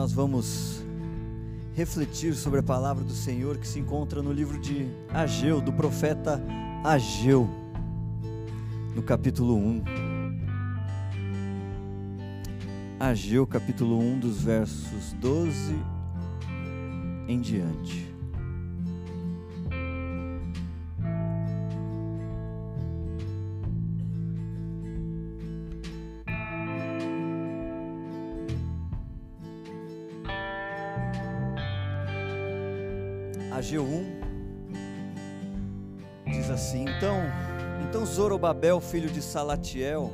nós vamos refletir sobre a palavra do Senhor que se encontra no livro de Ageu, do profeta Ageu, no capítulo 1. Ageu, capítulo 1, dos versos 12 em diante. Ageu 1 diz assim: Então, então Zorobabel, filho de Salatiel,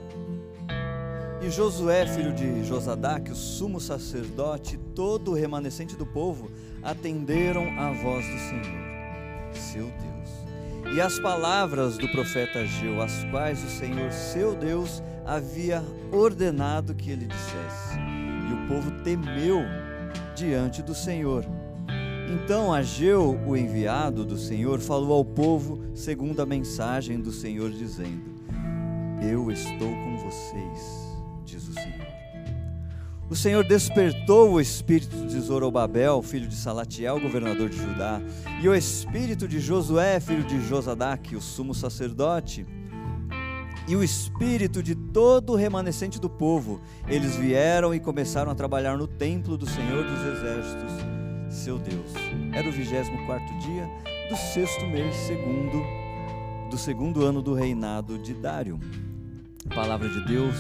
e Josué, filho de Josadac, o sumo sacerdote, todo o remanescente do povo atenderam à voz do Senhor, seu Deus, e as palavras do profeta Ageu, as quais o Senhor, seu Deus, havia ordenado que ele dissesse. E o povo temeu diante do Senhor então Ageu, o enviado do Senhor, falou ao povo segundo a mensagem do Senhor, dizendo: Eu estou com vocês, diz o Senhor. O Senhor despertou o espírito de Zorobabel, filho de Salatiel, governador de Judá, e o espírito de Josué, filho de Josadac, o sumo sacerdote, e o espírito de todo o remanescente do povo. Eles vieram e começaram a trabalhar no templo do Senhor dos Exércitos seu Deus. Era o 24 dia do sexto mês segundo do segundo ano do reinado de Dário. Palavra de Deus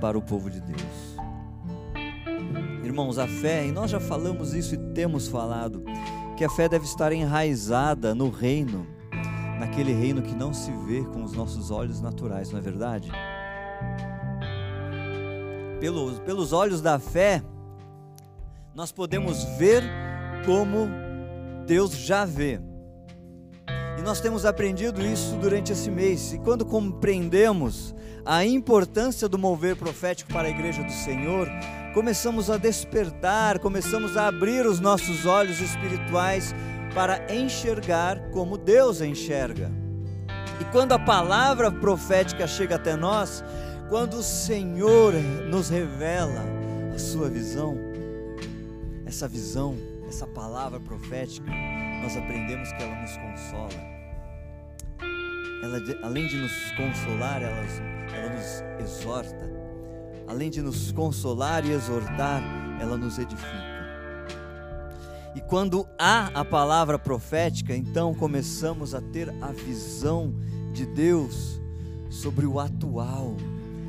para o povo de Deus. Irmãos, a fé, e nós já falamos isso e temos falado, que a fé deve estar enraizada no reino, naquele reino que não se vê com os nossos olhos naturais, não é verdade? Pelos, pelos olhos da fé, nós podemos ver como Deus já vê. E nós temos aprendido isso durante esse mês. E quando compreendemos a importância do mover profético para a igreja do Senhor, começamos a despertar, começamos a abrir os nossos olhos espirituais para enxergar como Deus enxerga. E quando a palavra profética chega até nós, quando o Senhor nos revela a sua visão, essa visão, essa palavra profética, nós aprendemos que ela nos consola. Ela, além de nos consolar, ela, ela nos exorta. Além de nos consolar e exortar, ela nos edifica. E quando há a palavra profética, então começamos a ter a visão de Deus sobre o atual,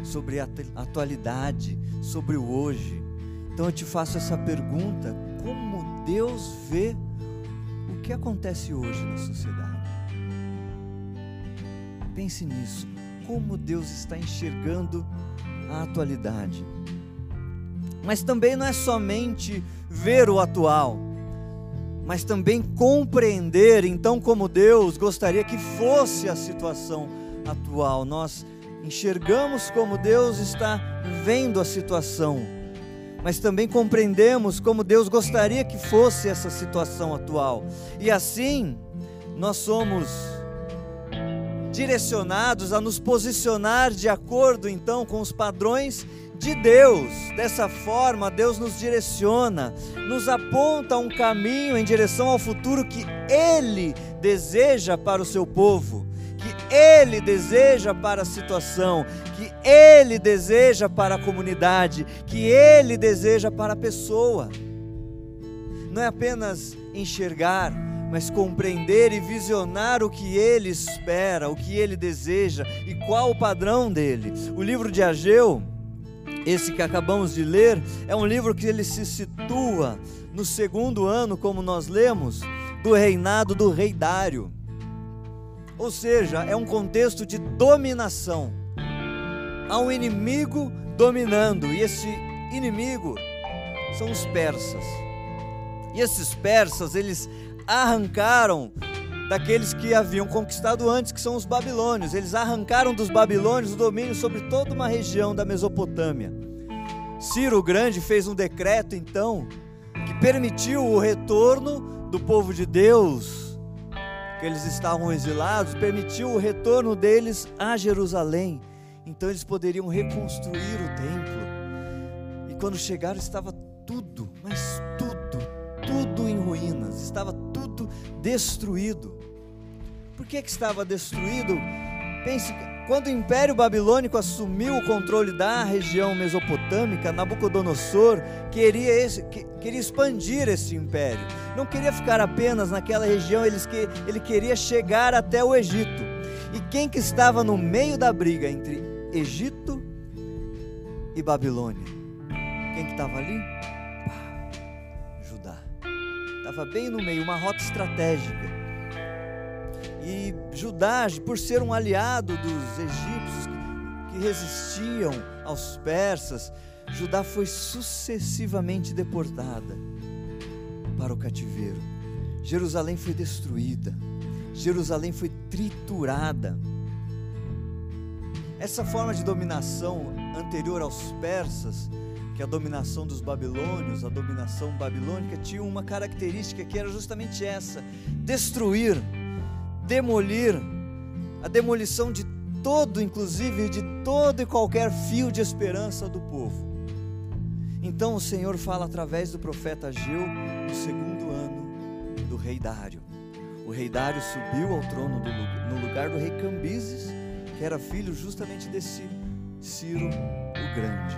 sobre a atualidade, sobre o hoje. Então eu te faço essa pergunta: como Deus vê o que acontece hoje na sociedade? Pense nisso. Como Deus está enxergando a atualidade. Mas também não é somente ver o atual, mas também compreender então como Deus gostaria que fosse a situação atual. Nós enxergamos como Deus está vendo a situação mas também compreendemos como Deus gostaria que fosse essa situação atual. E assim, nós somos direcionados a nos posicionar de acordo então com os padrões de Deus. Dessa forma, Deus nos direciona, nos aponta um caminho em direção ao futuro que Ele deseja para o seu povo, que Ele deseja para a situação, que Ele deseja para a comunidade, que Ele deseja para a pessoa. Não é apenas enxergar, mas compreender e visionar o que Ele espera, o que Ele deseja e qual o padrão dele. O livro de Ageu, esse que acabamos de ler, é um livro que ele se situa no segundo ano, como nós lemos, do reinado do rei Dário. Ou seja, é um contexto de dominação há um inimigo dominando, e esse inimigo são os persas. E esses persas, eles arrancaram daqueles que haviam conquistado antes, que são os babilônios. Eles arrancaram dos babilônios o domínio sobre toda uma região da Mesopotâmia. Ciro o Grande fez um decreto, então, que permitiu o retorno do povo de Deus, que eles estavam exilados, permitiu o retorno deles a Jerusalém. Então eles poderiam reconstruir o templo. E quando chegaram, estava tudo, mas tudo, tudo em ruínas, estava tudo destruído. Por que, que estava destruído? Pense, quando o Império Babilônico assumiu o controle da região mesopotâmica, Nabucodonosor queria, esse, queria expandir esse império. Não queria ficar apenas naquela região, ele, ele queria chegar até o Egito. E quem que estava no meio da briga entre Egito e Babilônia? Quem que estava ali? Judá. Estava bem no meio, uma rota estratégica. E Judá, por ser um aliado dos egípcios que resistiam aos persas, Judá foi sucessivamente deportada para o cativeiro. Jerusalém foi destruída. Jerusalém foi triturada. Essa forma de dominação anterior aos persas, que é a dominação dos babilônios, a dominação babilônica, tinha uma característica que era justamente essa: destruir demolir, a demolição de todo, inclusive de todo e qualquer fio de esperança do povo. Então o Senhor fala através do profeta Ageu no segundo ano do rei Dário. O rei Dário subiu ao trono do, no lugar do rei Cambises, que era filho justamente desse Ciro o Grande.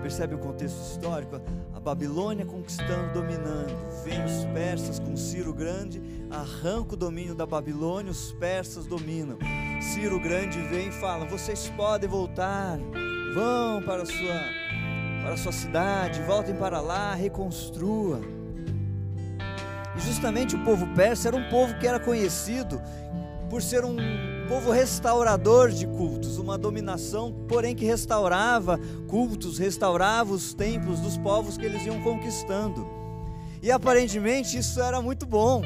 Percebe o contexto histórico? A Babilônia conquistando, dominando. Vem os persas com Ciro Grande, arranca o domínio da Babilônia, os persas dominam. Ciro Grande vem e fala: vocês podem voltar, vão para a sua, para a sua cidade, voltem para lá, reconstrua. E justamente o povo persa era um povo que era conhecido por ser um povo restaurador de cultos, uma dominação, porém que restaurava cultos, restaurava os templos dos povos que eles iam conquistando. E aparentemente isso era muito bom.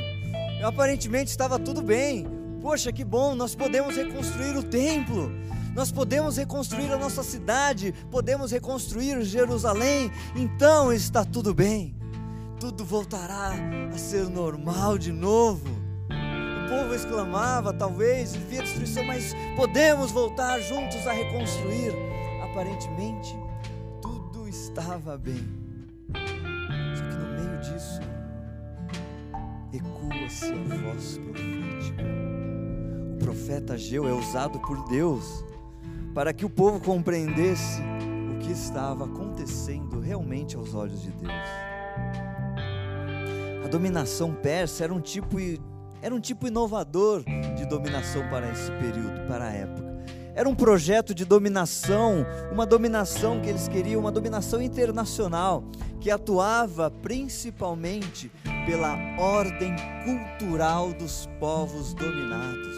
Aparentemente estava tudo bem. Poxa, que bom, nós podemos reconstruir o templo. Nós podemos reconstruir a nossa cidade, podemos reconstruir Jerusalém, então está tudo bem. Tudo voltará a ser normal de novo povo exclamava, talvez, via destruição, mas podemos voltar juntos a reconstruir. Aparentemente, tudo estava bem. Só que no meio disso, ecoa-se a voz profética. O profeta Ageu é usado por Deus para que o povo compreendesse o que estava acontecendo realmente aos olhos de Deus. A dominação persa era um tipo era um tipo inovador de dominação para esse período, para a época. Era um projeto de dominação, uma dominação que eles queriam, uma dominação internacional, que atuava principalmente pela ordem cultural dos povos dominados.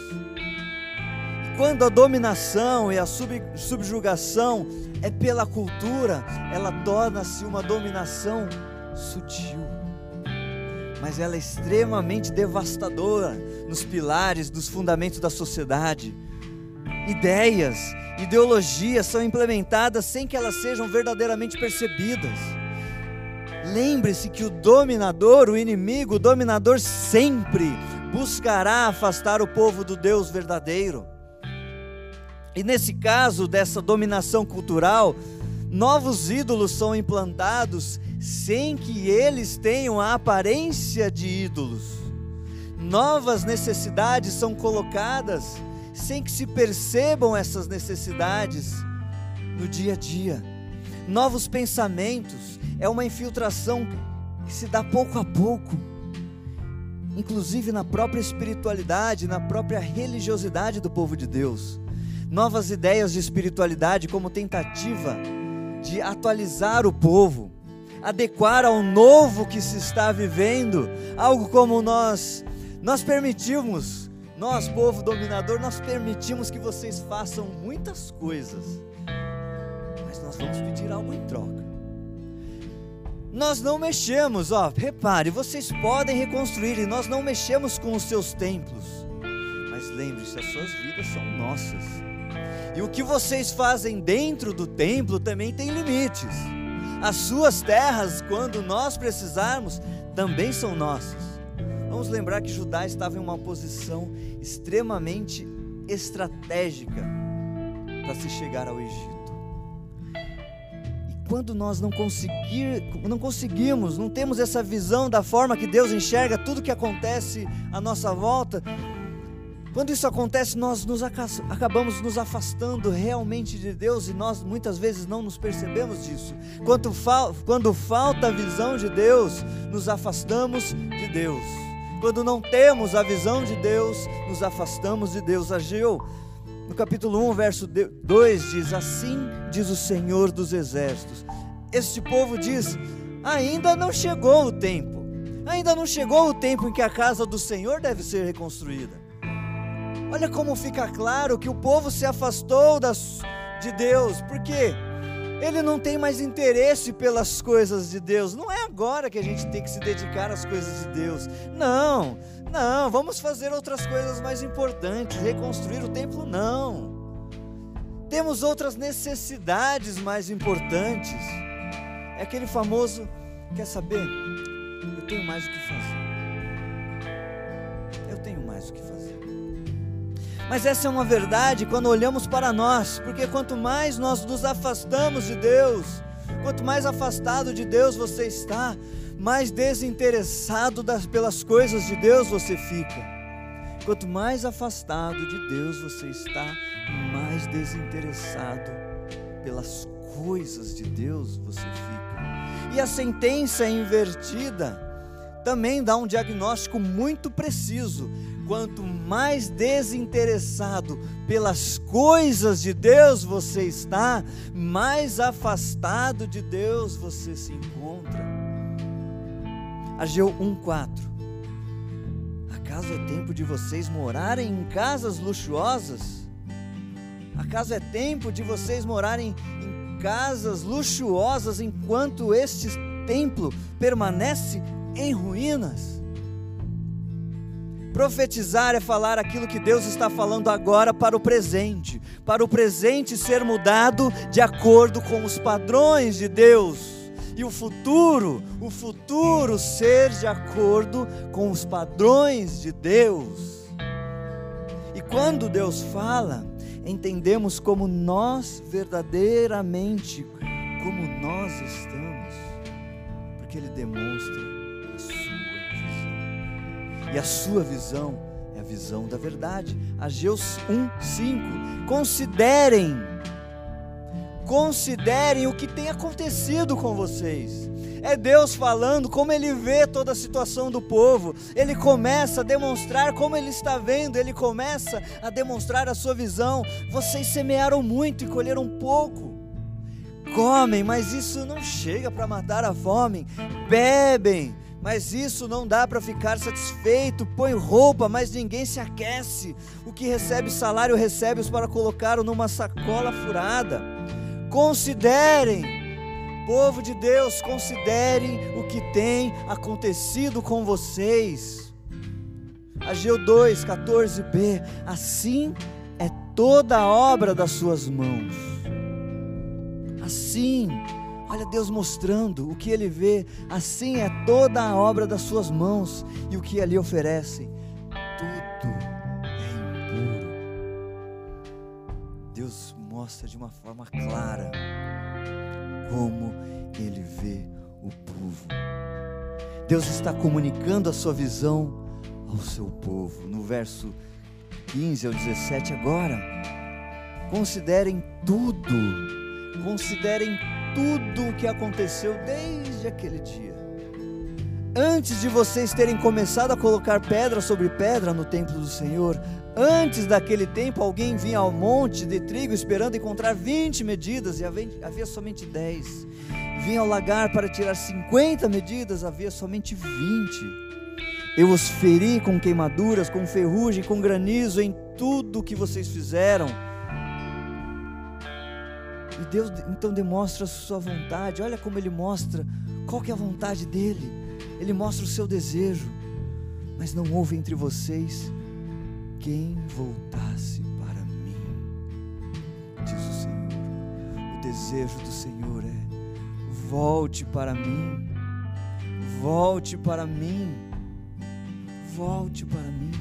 E quando a dominação e a sub, subjugação é pela cultura, ela torna-se uma dominação sutil mas ela é extremamente devastadora nos pilares, dos fundamentos da sociedade. Ideias, ideologias são implementadas sem que elas sejam verdadeiramente percebidas. Lembre-se que o dominador, o inimigo, o dominador sempre buscará afastar o povo do Deus verdadeiro. E nesse caso dessa dominação cultural, novos ídolos são implantados sem que eles tenham a aparência de ídolos. Novas necessidades são colocadas sem que se percebam essas necessidades no dia a dia. Novos pensamentos é uma infiltração que se dá pouco a pouco, inclusive na própria espiritualidade, na própria religiosidade do povo de Deus. Novas ideias de espiritualidade como tentativa de atualizar o povo, adequar ao novo que se está vivendo, algo como nós nós permitimos, nós povo dominador, nós permitimos que vocês façam muitas coisas. Mas nós vamos pedir algo em troca. Nós não mexemos, ó, repare, vocês podem reconstruir e nós não mexemos com os seus templos. Mas lembre-se, as suas vidas são nossas. E o que vocês fazem dentro do templo também tem limites. As suas terras, quando nós precisarmos, também são nossas. Vamos lembrar que Judá estava em uma posição extremamente estratégica para se chegar ao Egito. E quando nós não, conseguir, não conseguimos, não temos essa visão da forma que Deus enxerga tudo que acontece à nossa volta, quando isso acontece, nós nos acabamos nos afastando realmente de Deus e nós muitas vezes não nos percebemos disso. Quando, fal quando falta a visão de Deus, nos afastamos de Deus. Quando não temos a visão de Deus, nos afastamos de Deus. Ageu, no capítulo 1, verso 2, diz: Assim diz o Senhor dos Exércitos. Este povo diz: Ainda não chegou o tempo, ainda não chegou o tempo em que a casa do Senhor deve ser reconstruída. Olha como fica claro que o povo se afastou das, de Deus, porque ele não tem mais interesse pelas coisas de Deus. Não é agora que a gente tem que se dedicar às coisas de Deus. Não, não, vamos fazer outras coisas mais importantes. Reconstruir o templo, não. Temos outras necessidades mais importantes. É aquele famoso: quer saber? Eu tenho mais o que fazer. Mas essa é uma verdade quando olhamos para nós, porque quanto mais nós nos afastamos de Deus, quanto mais afastado de Deus você está, mais desinteressado das, pelas coisas de Deus você fica. Quanto mais afastado de Deus você está, mais desinteressado pelas coisas de Deus você fica. E a sentença invertida também dá um diagnóstico muito preciso quanto mais desinteressado pelas coisas de Deus você está, mais afastado de Deus você se encontra. Ageu 1:4 Acaso é tempo de vocês morarem em casas luxuosas? Acaso é tempo de vocês morarem em casas luxuosas enquanto este templo permanece em ruínas? Profetizar é falar aquilo que Deus está falando agora para o presente, para o presente ser mudado de acordo com os padrões de Deus. E o futuro, o futuro ser de acordo com os padrões de Deus. E quando Deus fala, entendemos como nós verdadeiramente, como nós estamos, porque Ele demonstra e a sua visão é a visão da verdade. Ageus 1:5. Considerem considerem o que tem acontecido com vocês. É Deus falando como Ele vê toda a situação do povo. Ele começa a demonstrar como Ele está vendo, Ele começa a demonstrar a sua visão. Vocês semearam muito e colheram pouco. Comem, mas isso não chega para matar a fome. Bebem, mas isso não dá para ficar satisfeito. Põe roupa, mas ninguém se aquece. O que recebe salário recebe-os para colocá-lo numa sacola furada. Considerem, povo de Deus, considerem o que tem acontecido com vocês. Ageu 2, 14b. Assim é toda a obra das suas mãos. Assim Olha Deus mostrando o que Ele vê, assim é toda a obra das suas mãos e o que Ele oferece, tudo é impuro. Deus mostra de uma forma clara como Ele vê o povo. Deus está comunicando a sua visão ao seu povo. No verso 15 ao 17, agora, considerem tudo, considerem tudo o que aconteceu desde aquele dia. Antes de vocês terem começado a colocar pedra sobre pedra no templo do Senhor, antes daquele tempo alguém vinha ao monte de trigo esperando encontrar 20 medidas e havia somente 10. Vinha ao lagar para tirar 50 medidas, havia somente 20. Eu os feri com queimaduras, com ferrugem, com granizo em tudo o que vocês fizeram e Deus então demonstra a sua vontade. Olha como ele mostra qual que é a vontade dele. Ele mostra o seu desejo. Mas não houve entre vocês quem voltasse para mim. Diz o Senhor. O desejo do Senhor é: volte para mim. Volte para mim. Volte para mim.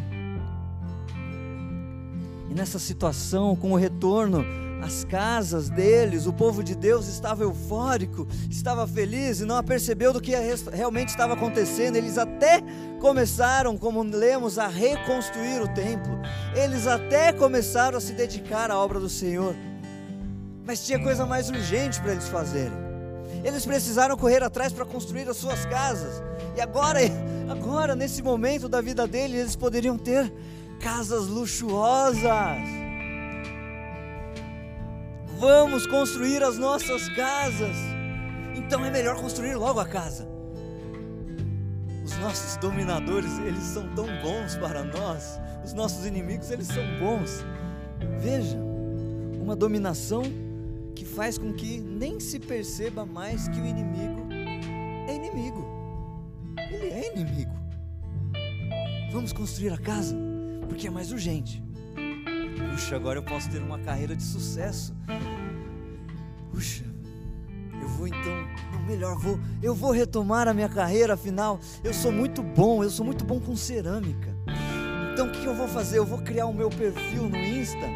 E nessa situação, com o retorno as casas deles, o povo de Deus estava eufórico, estava feliz e não percebeu do que realmente estava acontecendo. Eles até começaram, como lemos, a reconstruir o templo. Eles até começaram a se dedicar à obra do Senhor. Mas tinha coisa mais urgente para eles fazerem. Eles precisaram correr atrás para construir as suas casas. E agora, agora nesse momento da vida deles, eles poderiam ter casas luxuosas vamos construir as nossas casas. Então é melhor construir logo a casa. Os nossos dominadores, eles são tão bons para nós. Os nossos inimigos, eles são bons. Veja, uma dominação que faz com que nem se perceba mais que o inimigo é inimigo. Ele é inimigo. Vamos construir a casa, porque é mais urgente. Puxa, agora eu posso ter uma carreira de sucesso. Puxa, eu vou então, não, melhor, vou, eu vou retomar a minha carreira, afinal, eu sou muito bom, eu sou muito bom com cerâmica. Então o que eu vou fazer? Eu vou criar o meu perfil no Insta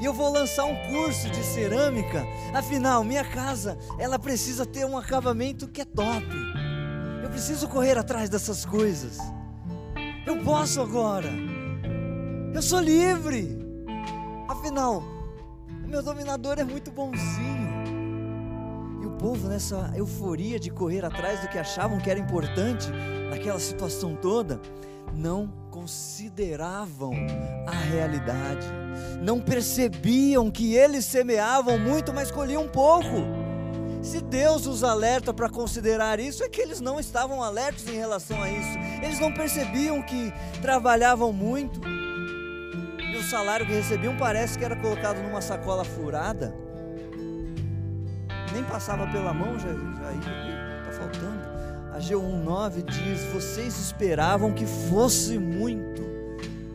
e eu vou lançar um curso de cerâmica. Afinal, minha casa, ela precisa ter um acabamento que é top. Eu preciso correr atrás dessas coisas. Eu posso agora. Eu sou livre. Afinal, meu dominador é muito bonzinho. E o povo, nessa euforia de correr atrás do que achavam que era importante, naquela situação toda, não consideravam a realidade, não percebiam que eles semeavam muito, mas colhiam pouco. Se Deus os alerta para considerar isso, é que eles não estavam alertos em relação a isso, eles não percebiam que trabalhavam muito salário que recebiam parece que era colocado numa sacola furada. Nem passava pela mão, já está faltando. A G19 diz: Vocês esperavam que fosse muito,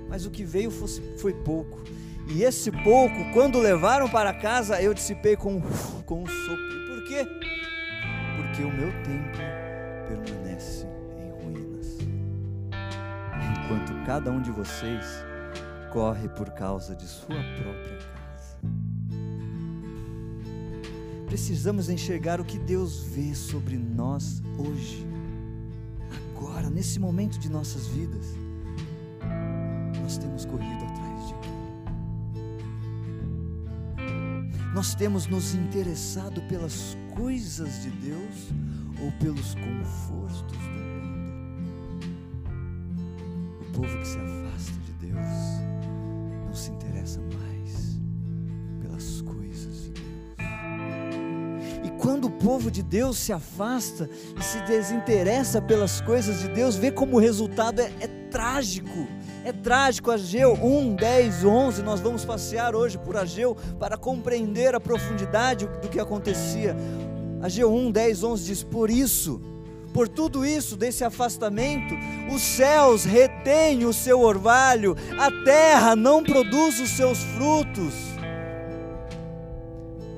mas o que veio fosse, foi pouco. E esse pouco, quando levaram para casa, eu dissipei com, com um sopro. Por quê? Porque o meu templo permanece em ruínas. Enquanto cada um de vocês corre por causa de sua própria casa. Precisamos enxergar o que Deus vê sobre nós hoje, agora, nesse momento de nossas vidas. Nós temos corrido atrás de quê? Nós temos nos interessado pelas coisas de Deus ou pelos confortos do mundo? O povo que se afasta de Deus se interessa mais pelas coisas de Deus. E quando o povo de Deus se afasta e se desinteressa pelas coisas de Deus, vê como o resultado é, é trágico. É trágico, Ageu 1, 10, 11. Nós vamos passear hoje por Ageu para compreender a profundidade do que acontecia. Ageu 1, 10, 11 diz: Por isso, por tudo isso, desse afastamento, os céus retêm o seu orvalho, a terra não produz os seus frutos.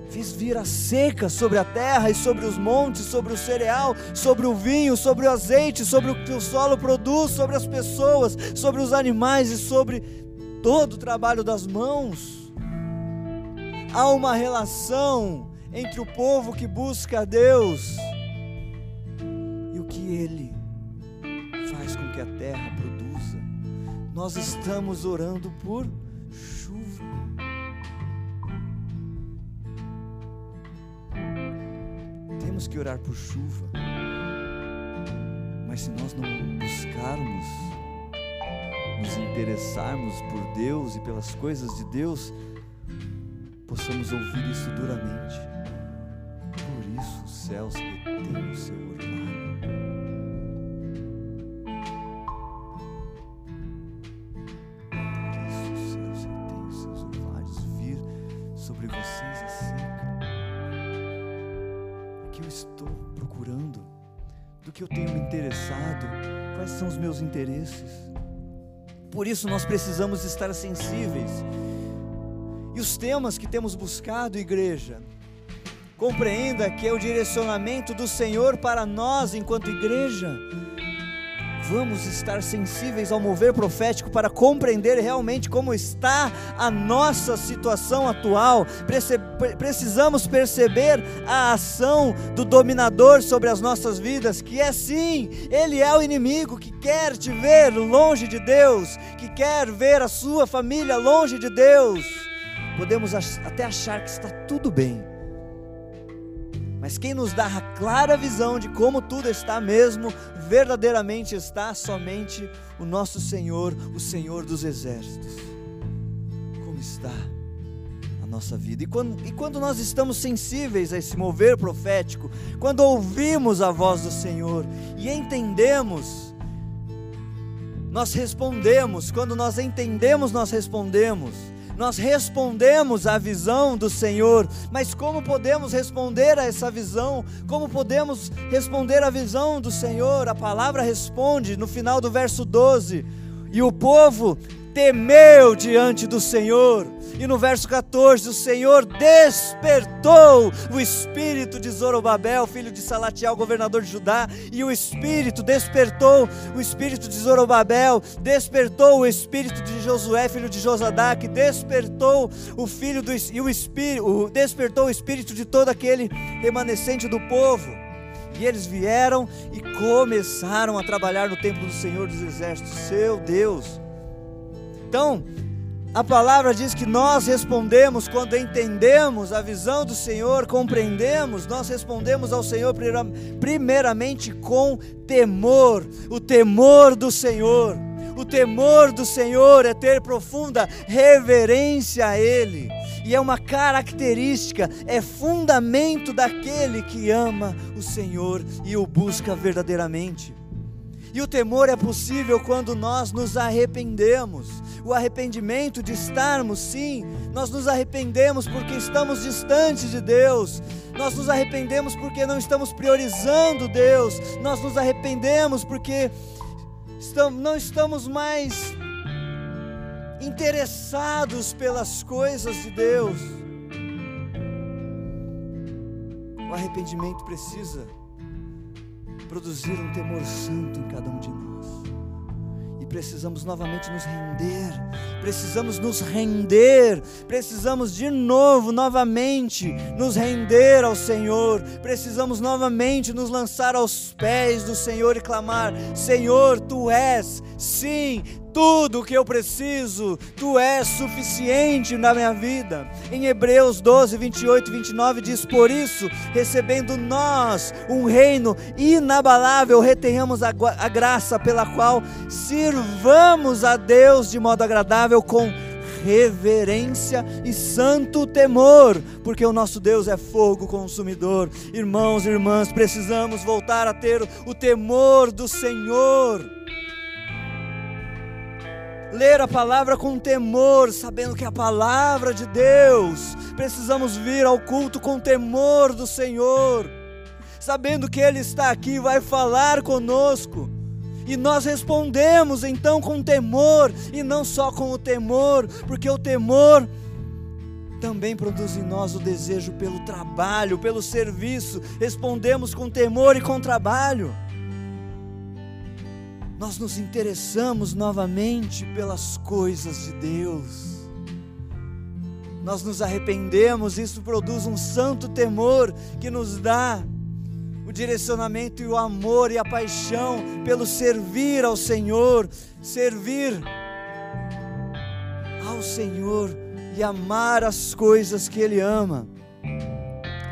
Fiz vir a seca sobre a terra e sobre os montes, sobre o cereal, sobre o vinho, sobre o azeite, sobre o que o solo produz, sobre as pessoas, sobre os animais e sobre todo o trabalho das mãos. Há uma relação entre o povo que busca a Deus Ele faz com que a terra produza. Nós estamos orando por chuva. Temos que orar por chuva. Mas se nós não buscarmos, nos interessarmos por Deus e pelas coisas de Deus, possamos ouvir isso duramente. Por isso os céus retêm o seu orvalho. Meus interesses. Por isso nós precisamos estar sensíveis. E os temas que temos buscado, igreja, compreenda que é o direcionamento do Senhor para nós enquanto igreja. Vamos estar sensíveis ao mover profético para compreender realmente como está a nossa situação atual. Precisamos perceber a ação do dominador sobre as nossas vidas, que é sim, ele é o inimigo que quer te ver longe de Deus, que quer ver a sua família longe de Deus. Podemos até achar que está tudo bem mas quem nos dá a clara visão de como tudo está mesmo, verdadeiramente está somente o nosso Senhor, o Senhor dos exércitos. Como está a nossa vida? E quando, e quando nós estamos sensíveis a esse mover profético, quando ouvimos a voz do Senhor e entendemos, nós respondemos, quando nós entendemos, nós respondemos nós respondemos à visão do Senhor, mas como podemos responder a essa visão? Como podemos responder à visão do Senhor? A palavra responde no final do verso 12: E o povo temeu diante do Senhor. E no verso 14, o Senhor despertou o espírito de Zorobabel, filho de Salatiel, governador de Judá, e o espírito despertou o espírito de Zorobabel, despertou o espírito de Josué, filho de Josadac, despertou o filho do e o espírito, despertou o espírito de todo aquele remanescente do povo. E eles vieram e começaram a trabalhar no templo do Senhor dos Exércitos, seu Deus. Então, a palavra diz que nós respondemos quando entendemos a visão do Senhor, compreendemos, nós respondemos ao Senhor primeiramente com temor, o temor do Senhor. O temor do Senhor é ter profunda reverência a Ele, e é uma característica, é fundamento daquele que ama o Senhor e o busca verdadeiramente. E o temor é possível quando nós nos arrependemos. O arrependimento de estarmos, sim, nós nos arrependemos porque estamos distantes de Deus. Nós nos arrependemos porque não estamos priorizando Deus. Nós nos arrependemos porque não estamos mais interessados pelas coisas de Deus. O arrependimento precisa produzir um temor santo em cada um de nós. E precisamos novamente nos render, precisamos nos render, precisamos de novo, novamente, nos render ao Senhor, precisamos novamente nos lançar aos pés do Senhor e clamar: Senhor, tu és, sim, tudo o que eu preciso, tu és suficiente na minha vida. Em Hebreus 12, 28 e 29 diz: Por isso, recebendo nós um reino inabalável, retenhamos a, a graça pela qual sirvamos a Deus de modo agradável com reverência e santo temor, porque o nosso Deus é fogo consumidor. Irmãos e irmãs, precisamos voltar a ter o temor do Senhor ler a palavra com temor, sabendo que é a palavra de Deus. Precisamos vir ao culto com temor do Senhor, sabendo que Ele está aqui e vai falar conosco. E nós respondemos então com temor, e não só com o temor, porque o temor também produz em nós o desejo pelo trabalho, pelo serviço. Respondemos com temor e com trabalho nós nos interessamos novamente pelas coisas de Deus. Nós nos arrependemos, isso produz um santo temor que nos dá o direcionamento e o amor e a paixão pelo servir ao Senhor, servir ao Senhor e amar as coisas que Ele ama.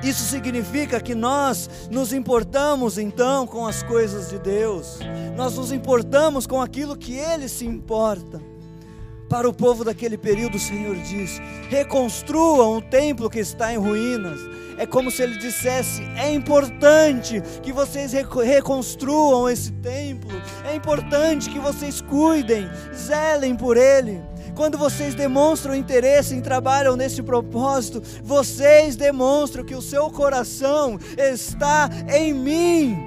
Isso significa que nós nos importamos então com as coisas de Deus, nós nos importamos com aquilo que Ele se importa. Para o povo daquele período, o Senhor diz: reconstruam o templo que está em ruínas. É como se ele dissesse: é importante que vocês reconstruam esse templo, é importante que vocês cuidem, zelem por ele. Quando vocês demonstram interesse em trabalham nesse propósito, vocês demonstram que o seu coração está em mim.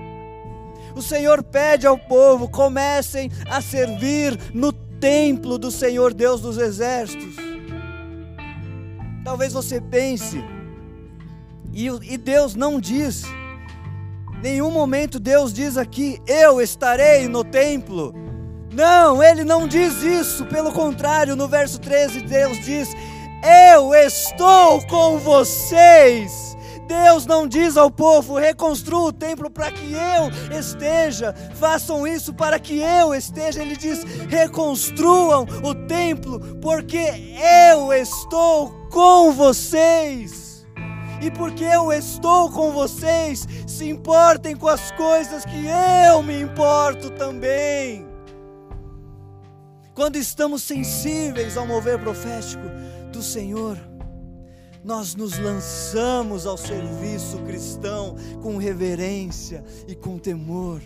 O Senhor pede ao povo: comecem a servir no templo do Senhor Deus dos exércitos. Talvez você pense, e, e Deus não diz, Nenhum momento Deus diz aqui: Eu estarei no templo. Não, ele não diz isso. Pelo contrário, no verso 13, Deus diz: Eu estou com vocês. Deus não diz ao povo: reconstrua o templo para que eu esteja, façam isso para que eu esteja. Ele diz: reconstruam o templo, porque eu estou com vocês. E porque eu estou com vocês, se importem com as coisas que eu me importo também. Quando estamos sensíveis ao mover profético do Senhor, nós nos lançamos ao serviço cristão com reverência e com temor.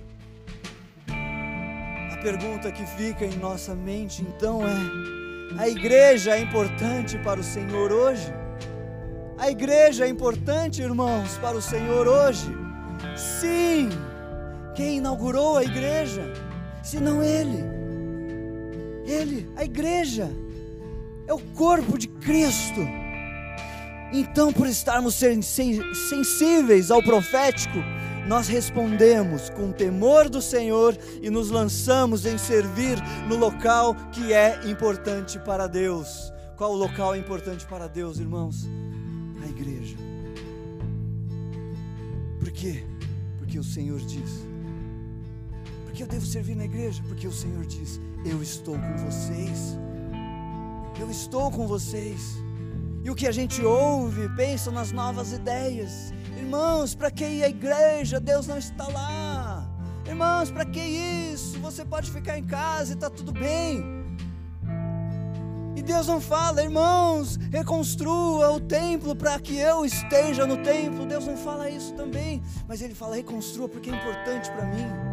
A pergunta que fica em nossa mente então é: a igreja é importante para o Senhor hoje? A igreja é importante, irmãos, para o Senhor hoje? Sim! Quem inaugurou a igreja? Se não Ele. Ele, a igreja, é o corpo de Cristo então, por estarmos sensíveis ao profético, nós respondemos com temor do Senhor e nos lançamos em servir no local que é importante para Deus. Qual local é importante para Deus, irmãos? A igreja. Por quê? Porque o Senhor diz. Porque eu devo servir na igreja? Porque o Senhor diz: Eu estou com vocês. Eu estou com vocês. E o que a gente ouve, pensa nas novas ideias. Irmãos, para que ir à igreja? Deus não está lá. Irmãos, para que isso? Você pode ficar em casa e está tudo bem. E Deus não fala, irmãos, reconstrua o templo para que eu esteja no templo. Deus não fala isso também, mas Ele fala, reconstrua porque é importante para mim.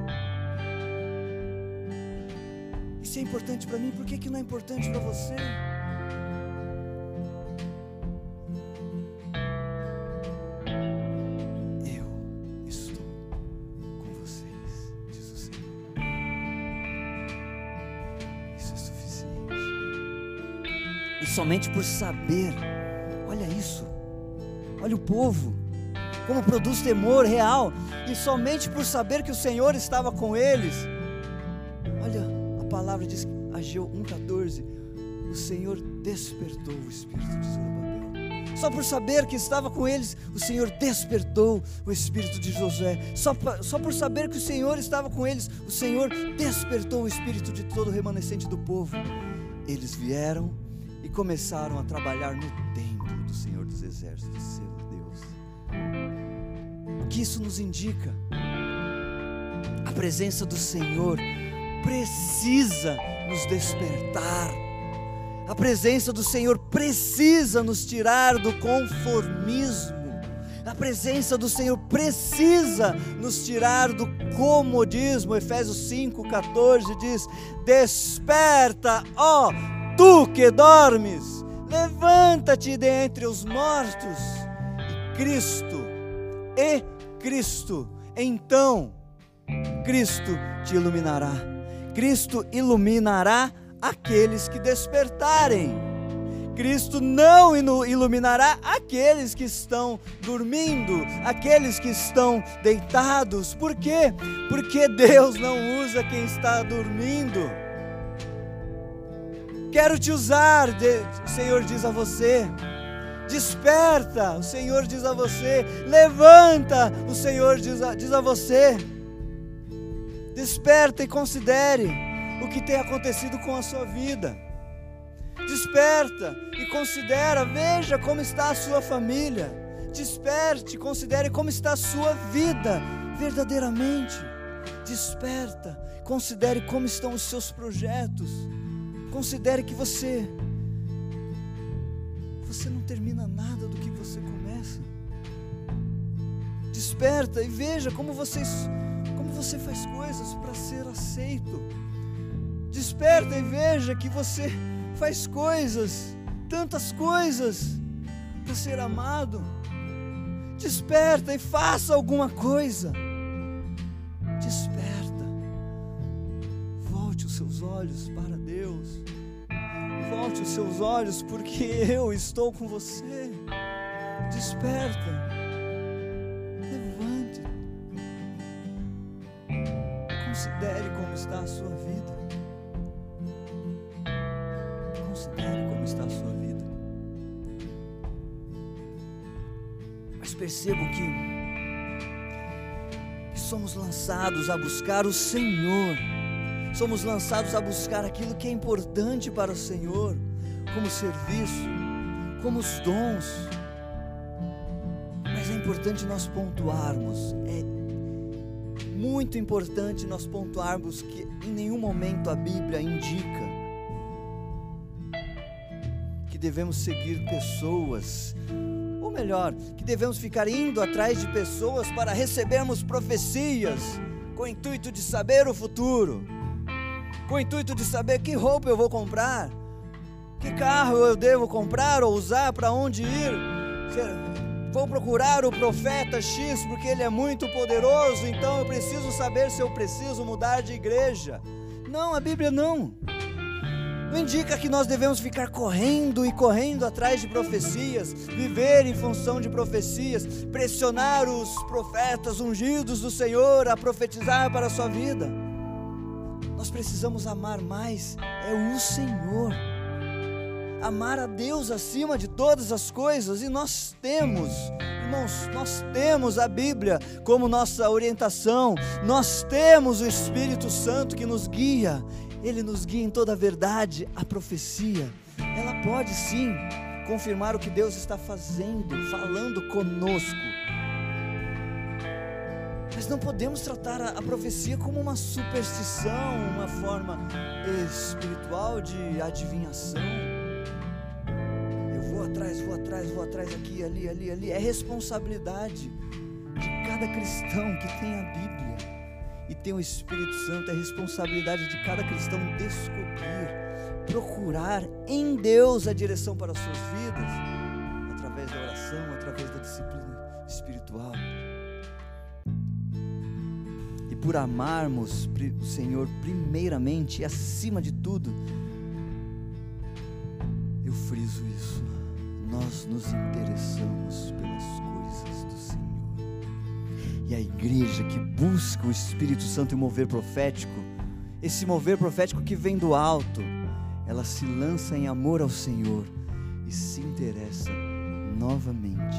Se é importante para mim, por que, que não é importante para você? somente por saber. Olha isso. Olha o povo. Como produz temor real. E somente por saber que o Senhor estava com eles. Palavra diz, Ageu 1,14. O Senhor despertou o espírito de Zorobabel. Só por saber que estava com eles, o Senhor despertou o espírito de Josué. Só, só por saber que o Senhor estava com eles, o Senhor despertou o espírito de todo o remanescente do povo. Eles vieram e começaram a trabalhar no templo do Senhor dos Exércitos, seu Deus. O que isso nos indica? A presença do Senhor precisa nos despertar. A presença do Senhor precisa nos tirar do conformismo. A presença do Senhor precisa nos tirar do comodismo. Efésios 5,14 diz: Desperta, ó Tu que dormes, levanta-te dentre os mortos, e Cristo, e Cristo, então Cristo te iluminará. Cristo iluminará aqueles que despertarem. Cristo não iluminará aqueles que estão dormindo, aqueles que estão deitados. Por quê? Porque Deus não usa quem está dormindo. Quero te usar, o Senhor diz a você. Desperta, o Senhor diz a você. Levanta, o Senhor diz a, diz a você. Desperta e considere o que tem acontecido com a sua vida. Desperta e considera, veja como está a sua família. Desperte, considere como está a sua vida verdadeiramente. Desperta, considere como estão os seus projetos. Considere que você você não termina nada do que você começa. Desperta e veja como você como você faz coisas para ser aceito. Desperta e veja que você faz coisas, tantas coisas para ser amado. Desperta e faça alguma coisa. Desperta. Volte os seus olhos para Deus. Volte os seus olhos, porque eu estou com você. Desperta. Considere como está a sua vida. Considere como está a sua vida. Mas percebam que, que somos lançados a buscar o Senhor. Somos lançados a buscar aquilo que é importante para o Senhor, como serviço, como os dons. Mas é importante nós pontuarmos, é muito importante nós pontuarmos que em nenhum momento a Bíblia indica que devemos seguir pessoas, ou melhor, que devemos ficar indo atrás de pessoas para recebermos profecias com o intuito de saber o futuro, com o intuito de saber que roupa eu vou comprar, que carro eu devo comprar ou usar, para onde ir vou procurar o profeta X porque ele é muito poderoso, então eu preciso saber se eu preciso mudar de igreja. Não, a Bíblia não. Não indica que nós devemos ficar correndo e correndo atrás de profecias, viver em função de profecias, pressionar os profetas ungidos do Senhor a profetizar para a sua vida. Nós precisamos amar mais é o Senhor amar a Deus acima de todas as coisas, e nós temos, irmãos, nós temos a Bíblia como nossa orientação, nós temos o Espírito Santo que nos guia, ele nos guia em toda a verdade, a profecia, ela pode sim confirmar o que Deus está fazendo, falando conosco. Mas não podemos tratar a, a, profecia como uma superstição, uma forma espiritual de adivinhação atrás, vou atrás, vou atrás, aqui, ali, ali, ali. É responsabilidade de cada cristão que tem a Bíblia e tem o Espírito Santo. É responsabilidade de cada cristão descobrir, procurar em Deus a direção para as suas vidas, através da oração, através da disciplina espiritual. E por amarmos o Senhor primeiramente e acima de tudo, eu friso isso nós nos interessamos pelas coisas do Senhor. E a igreja que busca o Espírito Santo e mover profético, esse mover profético que vem do alto, ela se lança em amor ao Senhor e se interessa novamente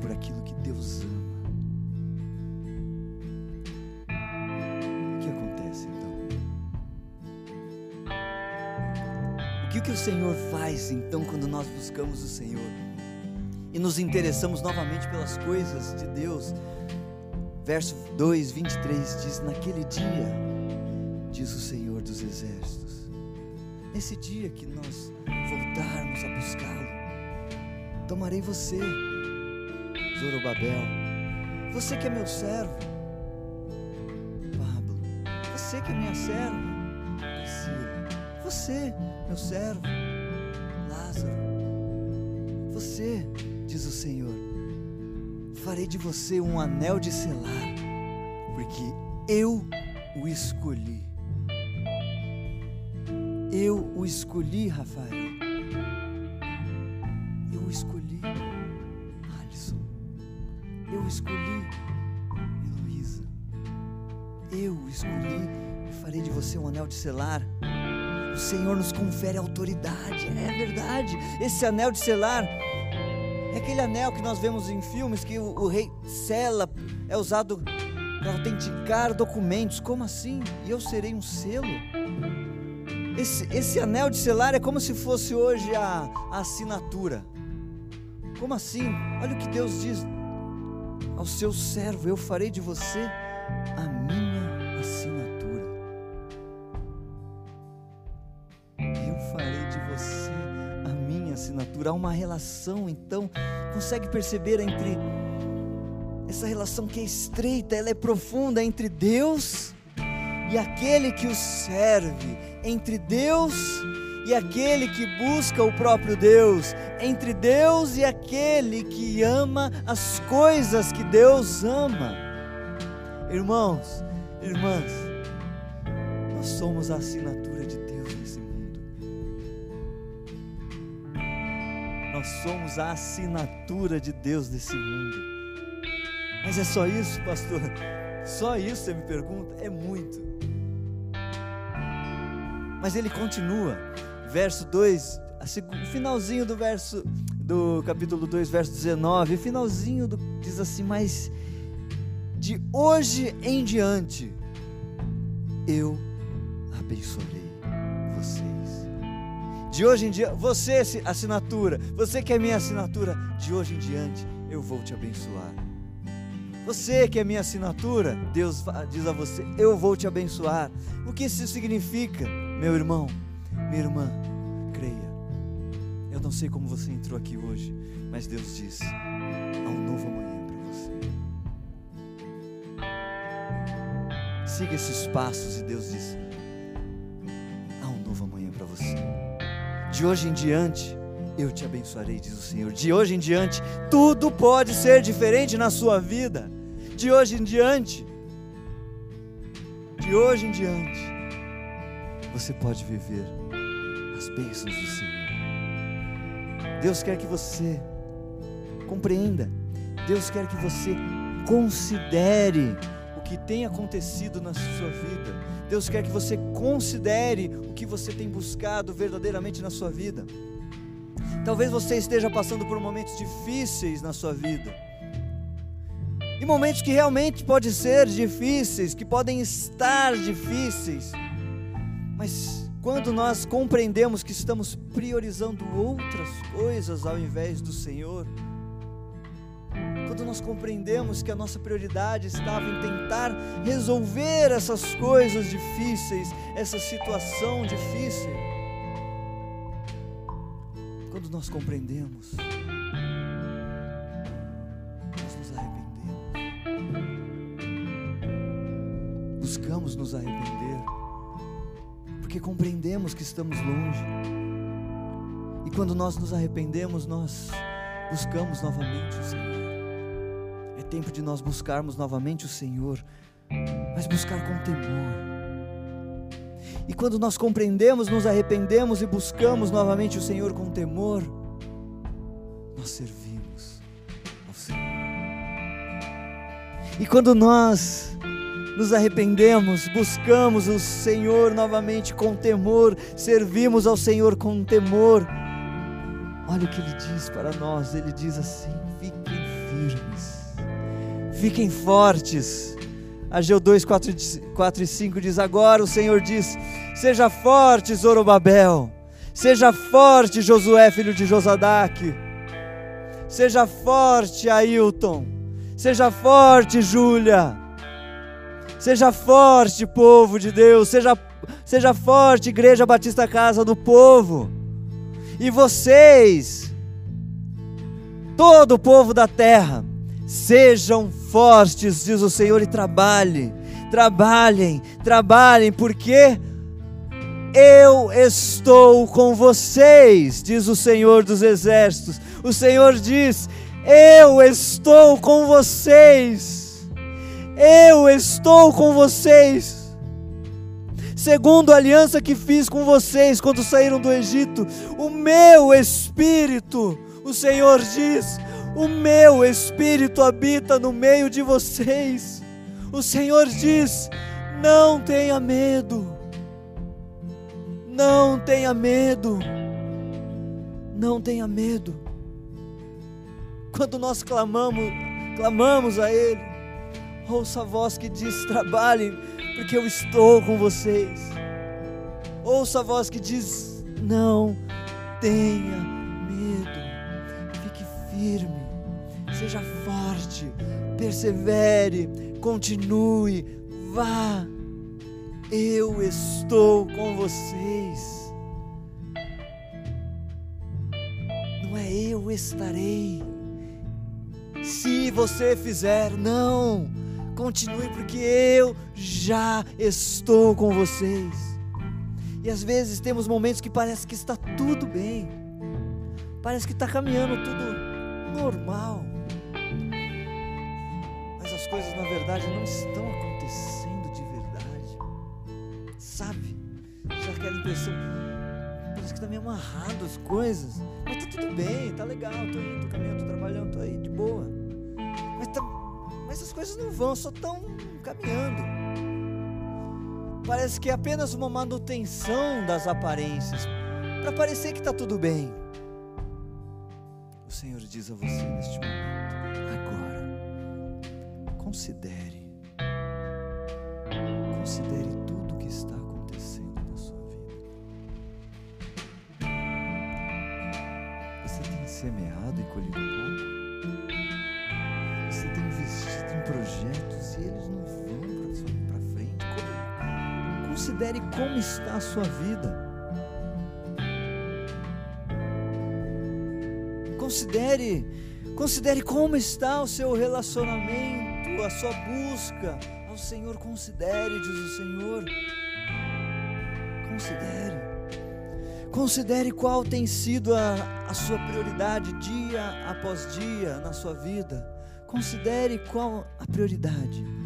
por aquilo que Deus ama. Que o Senhor faz então quando nós buscamos o Senhor? E nos interessamos novamente pelas coisas de Deus? Verso 2, 23 diz: Naquele dia, diz o Senhor dos Exércitos, nesse dia que nós voltarmos a buscá-lo, tomarei você, Zorobabel, você que é meu servo, Pablo, você que é minha serva, Priscila, você meu servo, Lázaro, você, diz o Senhor, farei de você um anel de selar, porque eu o escolhi. Eu o escolhi, Rafael. Eu o escolhi, Alisson. Eu o escolhi, Heloísa. Eu o escolhi e farei de você um anel de selar Senhor nos confere autoridade, é verdade. Esse anel de selar é aquele anel que nós vemos em filmes que o, o rei sela, é usado para autenticar documentos. Como assim? E eu serei um selo? Esse, esse anel de selar é como se fosse hoje a, a assinatura. Como assim? Olha o que Deus diz ao seu servo: Eu farei de você a minha assinatura. Há uma relação, então, consegue perceber entre essa relação que é estreita, ela é profunda entre Deus e aquele que o serve, entre Deus e aquele que busca o próprio Deus, entre Deus e aquele que ama as coisas que Deus ama. Irmãos, irmãs, nós somos a assinatura Nós somos a assinatura de Deus nesse mundo. Mas é só isso, pastor? Só isso você me pergunta? É muito. Mas ele continua, verso 2, o finalzinho do verso do capítulo 2, verso 19, o finalzinho do, diz assim: Mas de hoje em diante eu abençoarei vocês. De hoje em diante, você assinatura, você que é minha assinatura, de hoje em diante eu vou te abençoar. Você que é minha assinatura, Deus diz a você: Eu vou te abençoar. O que isso significa, meu irmão, minha irmã? Creia. Eu não sei como você entrou aqui hoje, mas Deus diz: Há um novo amanhã para você. Siga esses passos e Deus diz: Há um novo amanhã para você. De hoje em diante, eu te abençoarei, diz o Senhor. De hoje em diante, tudo pode ser diferente na sua vida. De hoje em diante, de hoje em diante, você pode viver as bênçãos do Senhor. Deus quer que você compreenda, Deus quer que você considere o que tem acontecido na sua vida. Deus quer que você considere o que você tem buscado verdadeiramente na sua vida. Talvez você esteja passando por momentos difíceis na sua vida. E momentos que realmente podem ser difíceis, que podem estar difíceis. Mas quando nós compreendemos que estamos priorizando outras coisas ao invés do Senhor, quando nós compreendemos que a nossa prioridade estava em tentar resolver essas coisas difíceis, essa situação difícil, quando nós compreendemos, nós nos arrependemos. Buscamos nos arrepender, porque compreendemos que estamos longe. E quando nós nos arrependemos, nós buscamos novamente o Senhor. Tempo de nós buscarmos novamente o Senhor, mas buscar com temor e quando nós compreendemos, nos arrependemos e buscamos novamente o Senhor com temor, nós servimos ao Senhor. E quando nós nos arrependemos, buscamos o Senhor novamente com temor, servimos ao Senhor com temor. Olha o que ele diz para nós: ele diz assim: fiquem firmes, fiquem fortes. Ageu 2, 4, 4 e 5 diz: Agora o Senhor diz: Seja forte, Zorobabel, seja forte, Josué, filho de Josadaque, seja forte, Ailton, seja forte, Júlia, seja forte, povo de Deus, seja, seja forte, Igreja Batista Casa do Povo, e vocês, todo o povo da terra, Sejam fortes, diz o Senhor, e trabalhem, trabalhem, trabalhem, porque eu estou com vocês, diz o Senhor dos Exércitos. O Senhor diz: Eu estou com vocês, eu estou com vocês. Segundo a aliança que fiz com vocês quando saíram do Egito, o meu espírito, o Senhor diz, o meu espírito habita no meio de vocês. O Senhor diz: não tenha medo, não tenha medo, não tenha medo. Quando nós clamamos, clamamos a Ele, ouça a voz que diz: trabalhem, porque eu estou com vocês. Ouça a voz que diz: não tenha medo, fique firme Seja forte, persevere, continue, vá. Eu estou com vocês. Não é eu estarei. Se você fizer, não. Continue, porque eu já estou com vocês. E às vezes temos momentos que parece que está tudo bem, parece que está caminhando tudo normal coisas na verdade não estão acontecendo de verdade. Sabe? Já aquela impressão, parece que está meio amarrado as coisas. Mas tá tudo bem, tá legal, tô indo, tô caminhando, tô trabalhando, tô aí de boa. Mas, tá, mas as coisas não vão, só estão caminhando. Parece que é apenas uma manutenção das aparências, para parecer que está tudo bem. O Senhor diz a você neste momento, agora, considere, considere tudo o que está acontecendo na sua vida. Você tem semeado e colhido pouco? Você tem investido em projetos e eles não vão para frente? Como? Considere como está a sua vida. Considere, considere como está o seu relacionamento, a sua busca ao Senhor. Considere, diz o Senhor. Considere. Considere qual tem sido a, a sua prioridade dia após dia na sua vida. Considere qual a prioridade.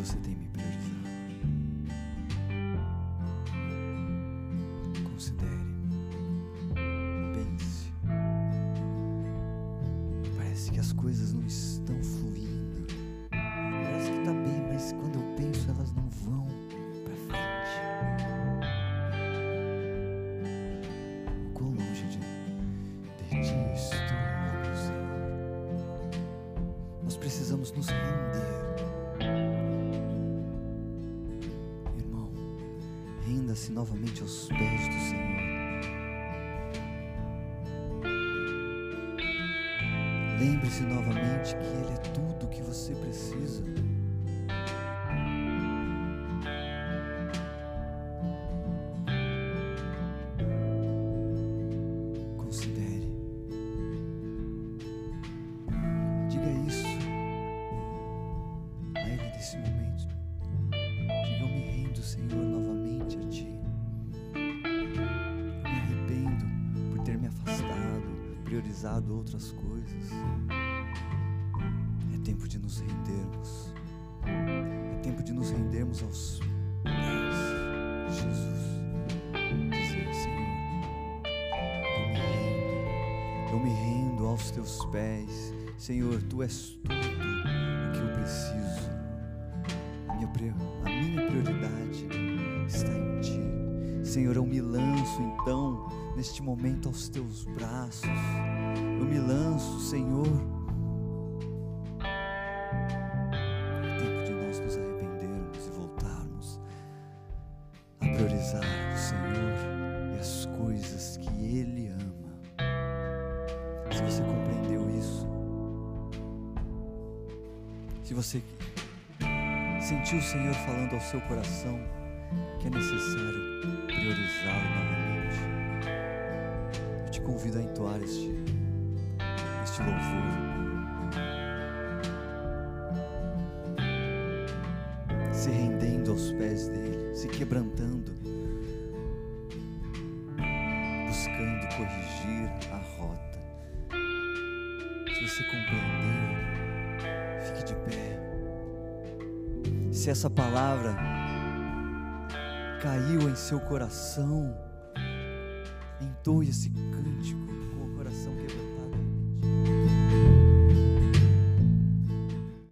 Você tem me priorizado? Renda-se novamente aos pés do Senhor. Lembre-se novamente que Ele é tudo o que você precisa. Aos teus pés. Senhor, tu és tudo o que eu preciso. A minha, a minha prioridade está em ti. Senhor, eu me lanço então neste momento aos teus braços. Eu me lanço, Senhor. Seu coração que é necessário priorizá-lo novamente, eu te convido a entoar este, este louvor. Se essa palavra caiu em seu coração, entoe esse